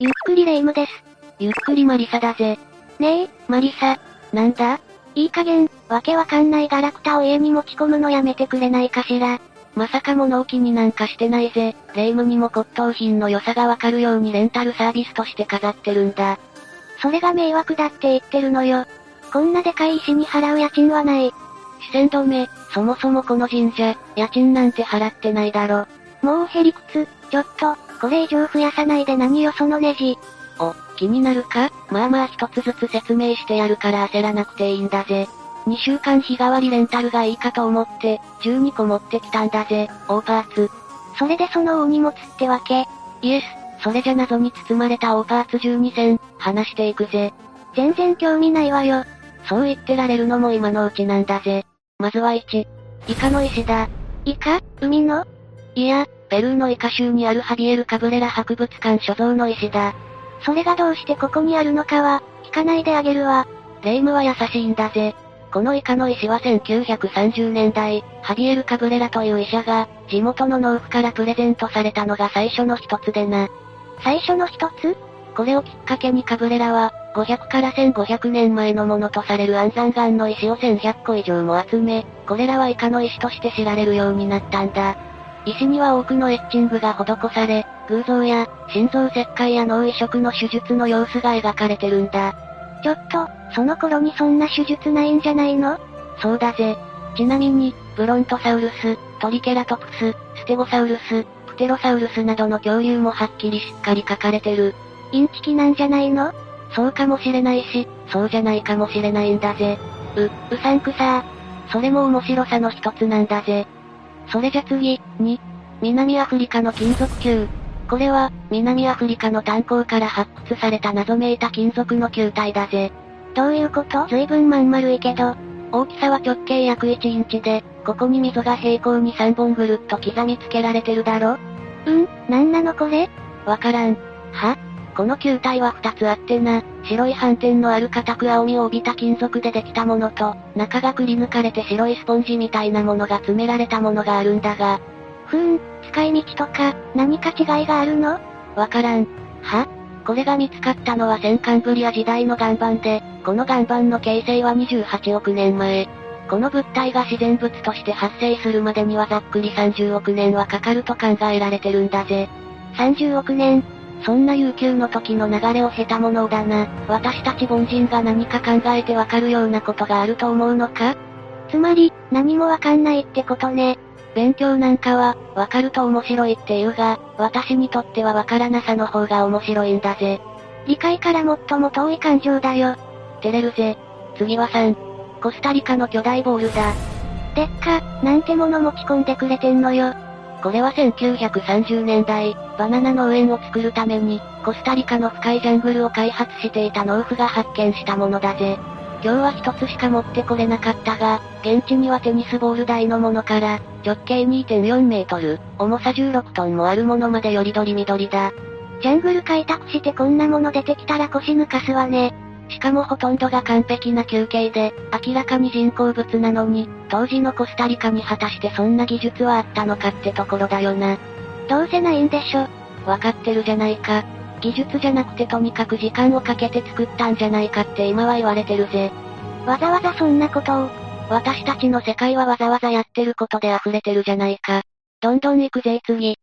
ゆっくりレ夢ムです。ゆっくりマリサだぜ。ねえ、マリサ。なんだ？いい加減、わけわかんないガラクタを家に持ち込むのやめてくれないかしら。まさか物置になんかしてないぜ。レ夢ムにも骨董品の良さがわかるようにレンタルサービスとして飾ってるんだ。それが迷惑だって言ってるのよ。こんなでかい石に払う家賃はない。視線止め、そもそもこの神社、家賃なんて払ってないだろ。もうへりくつ、ちょっと、これ以上増やさないで何よそのネジ。お、気になるか？まあまあ一つずつ説明してやるから焦らなくていいんだぜ。2週間日替わりレンタルがいいかと思って、12個持ってきたんだぜ、大パーツ。それでその大荷物ってわけ？イエス、それじゃ謎に包まれた大パーツ12選、話していくぜ。全然興味ないわよ。そう言ってられるのも今のうちなんだぜ。まずは1。イカの石だ。イカ？海の？いや、ペルーのイカ州にあるハビエル・カブレラ博物館所蔵の石だ。それがどうしてここにあるのかは、聞かないであげるわ。レイムは優しいんだぜ。このイカの石は1930年代、ハビエル・カブレラという医者が、地元の農夫からプレゼントされたのが最初の一つでな。最初の一つ？これをきっかけにカブレラは、500から1500年前のものとされる安山岩の石を1100個以上も集め、これらはイカの石として知られるようになったんだ。石には多くのエッチングが施され、偶像や、心臓切開や脳移植の手術の様子が描かれてるんだ。ちょっと、その頃にそんな手術ないんじゃないの？そうだぜ。ちなみに、ブロントサウルス、トリケラトプス、ステゴサウルス、プテロサウルスなどの恐竜もはっきりしっかり書かれてる。インチキなんじゃないの？そうかもしれないし、そうじゃないかもしれないんだぜ。う、うさんくさそれも面白さの一つなんだぜ。それじゃ次、2、南アフリカの金属球。これは、南アフリカの炭鉱から発掘された謎めいた金属の球体だぜ。どういうこと？随分まん丸いけど。大きさは直径約1インチで、ここに溝が平行に3本ぐるっと刻みつけられてるだろ？うん、なんなのこれ？わからん。は？この球体は2つあってな、白い斑点のある固く青みを帯びた金属でできたものと、中がくり抜かれて白いスポンジみたいなものが詰められたものがあるんだが。ふーん、使い道とか、何か違いがあるの？わからん。は？これが見つかったのは戦艦ブリア時代の岩盤で、この岩盤の形成は28億年前。この物体が自然物として発生するまでにはざっくり30億年はかかると考えられてるんだぜ。30億年そんな悠久の時の流れを経たものだな。私たち凡人が何か考えてわかるようなことがあると思うのか？つまり、何もわかんないってことね。勉強なんかは、わかると面白いって言うが、私にとってはわからなさの方が面白いんだぜ。理解から最も遠い感情だよ。照れるぜ。次は3。コスタリカの巨大ボールだ。でっか、なんてもの持ち込んでくれてんのよ。これは1930年代、バナナ農園を作るために、コスタリカの深いジャングルを開発していた農夫が発見したものだぜ。今日は一つしか持ってこれなかったが、現地にはテニスボール大のものから、直径2.4メートル、重さ16トンもあるものまでよりどりみどりだ。ジャングル開拓してこんなもの出てきたら腰抜かすわね。しかもほとんどが完璧な休憩で、明らかに人工物なのに、当時のコスタリカに果たしてそんな技術はあったのかってところだよな。どうせないんでしょ。わかってるじゃないか。技術じゃなくてとにかく時間をかけて作ったんじゃないかって今は言われてるぜ。わざわざそんなことを。私たちの世界はわざわざやってることで溢れてるじゃないか。どんどん行くぜ次。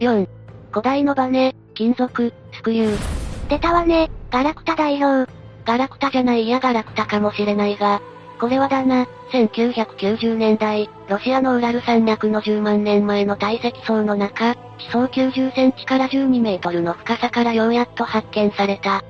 4. 古代のバネ、金属、スクリュー。出たわね、ガラクタ代表。ガラクタじゃないやガラクタかもしれないが、これはだな、1990年代、ロシアのウラル山脈の10万年前の堆積層の中、地層90センチから12メートルの深さからようやっと発見された。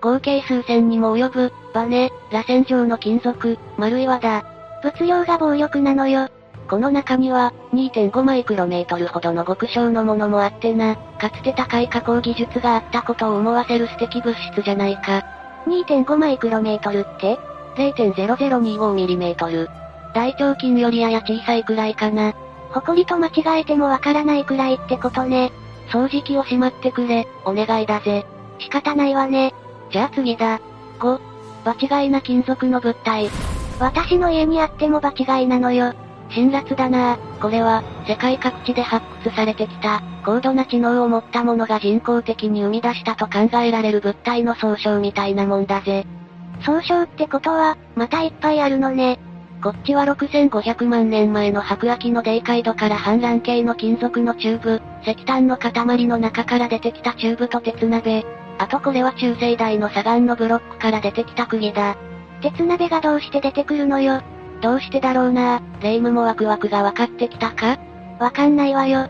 合計数千にも及ぶ、バネ、螺旋状の金属、丸い岩だ。物量が暴力なのよ。この中には、2.5マイクロメートルほどの極小のものもあってな、かつて高い加工技術があったことを思わせる素敵物質じゃないか。2.5マイクロメートルって ?0.0025mm。大腸菌よりやや小さいくらいかな。埃と間違えてもわからないくらいってことね。掃除機をしまってくれ、お願いだぜ。仕方ないわね。じゃあ次だ。5、場違いな金属の物体。私の家にあっても場違いなのよ。辛辣だなぁ。これは、世界各地で発掘されてきた、高度な知能を持った者が人工的に生み出したと考えられる物体の総称みたいなもんだぜ。総称ってことは、またいっぱいあるのね。こっちは6500万年前の白亜紀のデイカイドから半卵形の金属のチューブ、石炭の塊の中から出てきたチューブと鉄鍋。あとこれは中生代の砂岩のブロックから出てきた釘だ。鉄鍋がどうして出てくるのよ。どうしてだろうなレイムもワクワクが分かってきたか？わかんないわよ。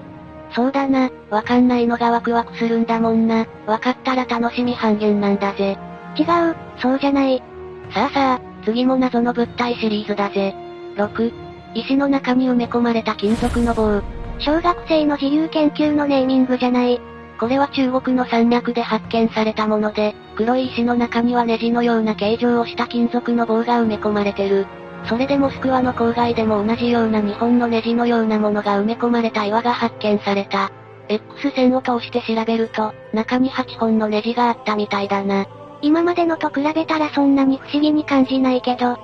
そうだな、わかんないのがワクワクするんだもんな。わかったら楽しみ半減なんだぜ。違う、そうじゃない。さあさあ、次も謎の物体シリーズだぜ。6、石の中に埋め込まれた金属の棒。小学生の自由研究のネーミングじゃない。これは中国の山脈で発見されたもので、黒い石の中にはネジのような形状をした金属の棒が埋め込まれてる。それでモスクワの郊外でも同じような日本のネジのようなものが埋め込まれた岩が発見された。X 線を通して調べると、中に8本のネジがあったみたいだな。今までのと比べたらそんなに不思議に感じないけど。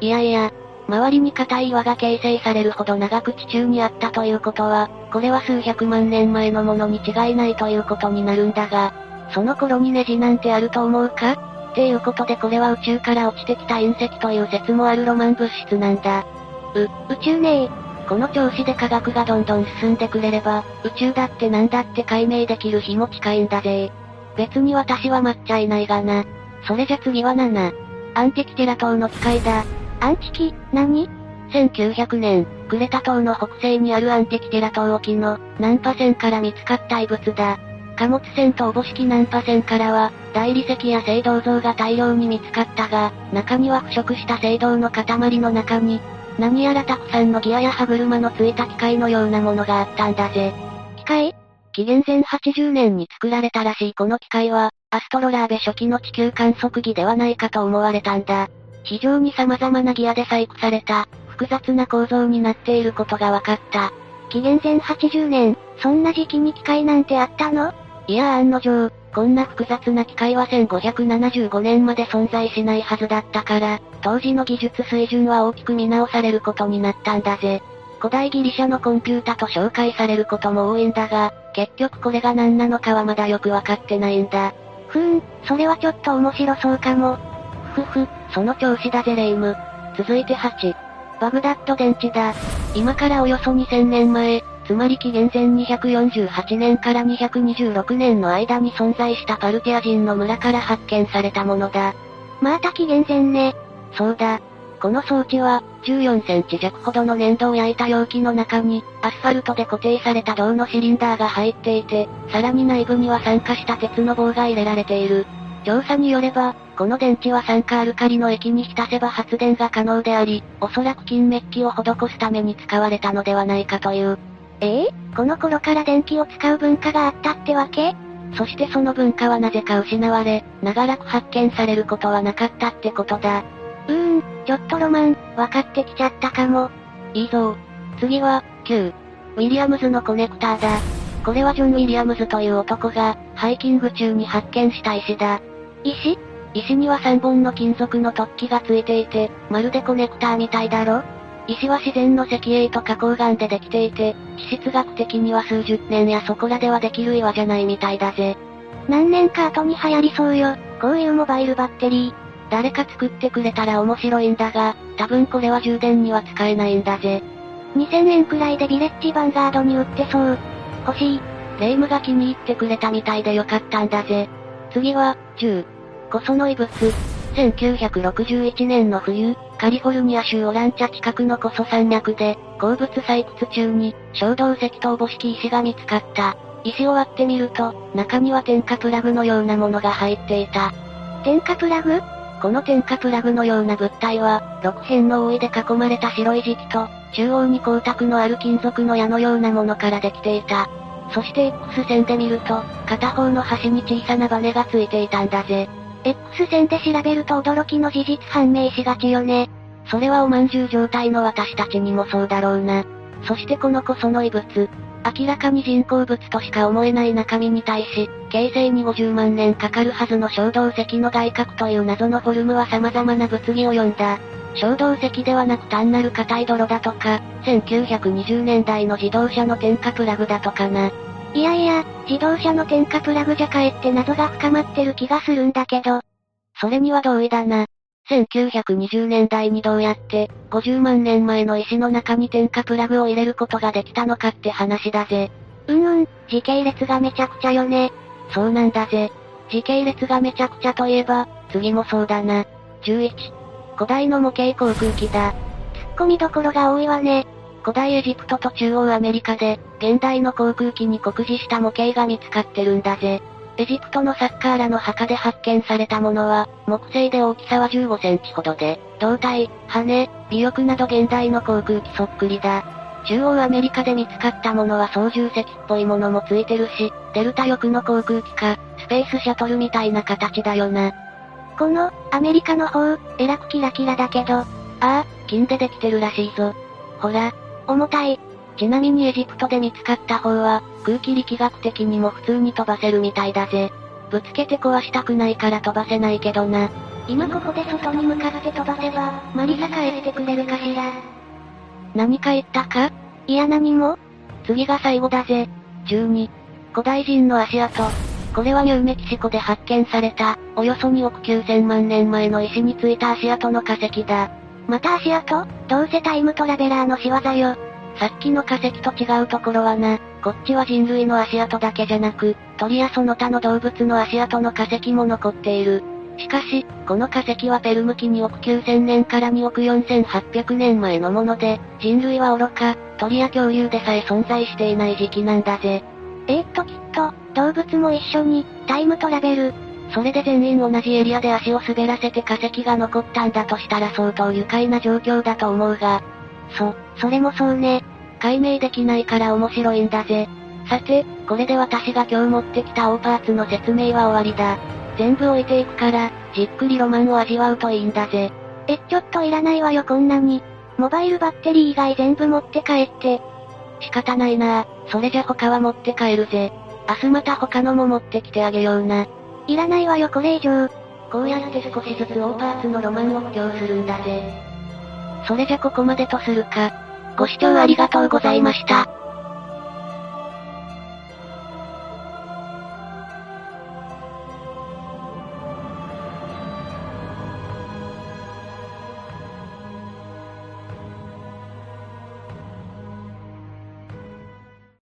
いやいや、周りに硬い岩が形成されるほど長く地中にあったということは、これは数百万年前のものに違いないということになるんだが、その頃にネジなんてあると思うか？っていうことでこれは宇宙から落ちてきた隕石という説もあるロマン物質なんだ。う、宇宙ねこの調子で科学がどんどん進んでくれれば、宇宙だって何だって解明できる日も近いんだぜ。別に私は待っちゃいないがな。それじゃ次は7。アンティキティラ島の機械だ。アンチキ、何 ?1900 年、クレタ島の北西にあるアンティキティラ島沖の、ナンパ船から見つかった遺物だ。貨物船とおぼしきナンパ船からは、大理石や青銅像が大量に見つかったが、中には腐食した青銅の塊の中に、何やらたくさんのギアや歯車のついた機械のようなものがあったんだぜ。機械？紀元前80年に作られたらしいこの機械は、アストロラーベ初期の地球観測儀ではないかと思われたんだ。非常に様々なギアで細工された、複雑な構造になっていることが分かった。紀元前80年、そんな時期に機械なんてあったの？いや案の定、こんな複雑な機械は1575年まで存在しないはずだったから、当時の技術水準は大きく見直されることになったんだぜ。古代ギリシャのコンピュータと紹介されることも多いんだが、結局これが何なのかはまだよくわかってないんだ。ふーん、それはちょっと面白そうかも。ふふ、その調子だぜレイム。続いて8。バグダッド電池だ。今からおよそ2000年前、つまり紀元前248年から226年の間に存在したパルティア人の村から発見されたものだ。また紀元前ね。そうだ。この装置は、14センチ弱ほどの粘土を焼いた容器の中に、アスファルトで固定された銅のシリンダーが入っていて、さらに内部には酸化した鉄の棒が入れられている。調査によれば、この電池は酸化アルカリの液に浸せば発電が可能であり、おそらく金メッキを施すために使われたのではないかという。ええー、この頃から電気を使う文化があったってわけ？そしてその文化はなぜか失われ、長らく発見されることはなかったってことだ。うーん、ちょっとロマン、分かってきちゃったかも。いいぞ。次は、9。ウィリアムズのコネクターだ。これはジョン・ウィリアムズという男が、ハイキング中に発見した石だ。石？石には3本の金属の突起がついていて、まるでコネクターみたいだろ？石は自然の石英と花崗岩でできていて、地質学的には数十年やそこらではできる岩じゃないみたいだぜ。何年か後に流行りそうよ、こういうモバイルバッテリー。誰か作ってくれたら面白いんだが、多分これは充電には使えないんだぜ。2000円くらいでビレッジヴァンガードに売ってそう。欲しい。レイムが気に入ってくれたみたいでよかったんだぜ。次は、10。コソの遺物。1961年の冬、カリフォルニア州オランチャ近くのコソ山脈で、鉱物採掘中に、小動石とおぼしき石が見つかった。石を割ってみると、中には点火プラグのようなものが入っていた。点火プラグ？この点火プラグのような物体は、6辺の覆いで囲まれた白い磁気と、中央に光沢のある金属の矢のようなものからできていた。そして X 線で見ると、片方の端に小さなバネがついていたんだぜ。X 線で調べると驚きの事実判明しがちよね。それはおまんじゅう状態の私たちにもそうだろうな。そしてこのこその異物、明らかに人工物としか思えない中身に対し、形成に50万年かかるはずの小動石の外核という謎のフォルムは様々な物議を呼んだ。衝動石ではなく単なる硬い泥だとか、1920年代の自動車の点火プラグだとかな。いやいや、自動車の点火プラグじゃかえって謎が深まってる気がするんだけど。それには同意だな。1920年代にどうやって、50万年前の石の中に点火プラグを入れることができたのかって話だぜ。うんうん、時系列がめちゃくちゃよね。そうなんだぜ。時系列がめちゃくちゃといえば、次もそうだな。11。古代の模型航空機だ。突っ込みどころが多いわね。古代エジプトと中央アメリカで、現代の航空機に酷似した模型が見つかってるんだぜ。エジプトのサッカーラの墓で発見されたものは、木製で大きさは15センチほどで、胴体、羽、尾翼など現代の航空機そっくりだ。中央アメリカで見つかったものは操縦席っぽいものもついてるし、デルタ翼の航空機か、スペースシャトルみたいな形だよな。この、アメリカの方、えらくキラキラだけど、ああ、金でできてるらしいぞ。ほら、重たい。ちなみにエジプトで見つかった方は、空気力学的にも普通に飛ばせるみたいだぜ。ぶつけて壊したくないから飛ばせないけどな。今ここで外に向かって飛ばせば、マリサ帰ってくれるかしら。何か言ったか？いや何も次が最後だぜ。12。古代人の足跡。これはニューメキシコで発見された、およそ2億9000万年前の石についた足跡の化石だ。また足跡？どうせタイムトラベラーの仕業よ。さっきの化石と違うところはな、こっちは人類の足跡だけじゃなく、鳥やその他の動物の足跡の化石も残っている。しかし、この化石はペルム紀2億9000年から2億4800年前のもので、人類は愚か、鳥や恐竜でさえ存在していない時期なんだぜ。えー、っときっと、動物も一緒に、タイムトラベル。それで全員同じエリアで足を滑らせて化石が残ったんだとしたら相当愉快な状況だと思うが。そ、それもそうね。解明できないから面白いんだぜ。さて、これで私が今日持ってきた大パーツの説明は終わりだ。全部置いていくから、じっくりロマンを味わうといいんだぜ。え、ちょっといらないわよこんなに。モバイルバッテリー以外全部持って帰って。仕方ないなそれじゃ他は持って帰るぜ。明日また他のも持ってきてあげような。いらないわよこれ以上。こうやって少しずつ大パーツのロマンを布教するんだぜ。それじゃここまでとするか。ご視聴ありがとうございました。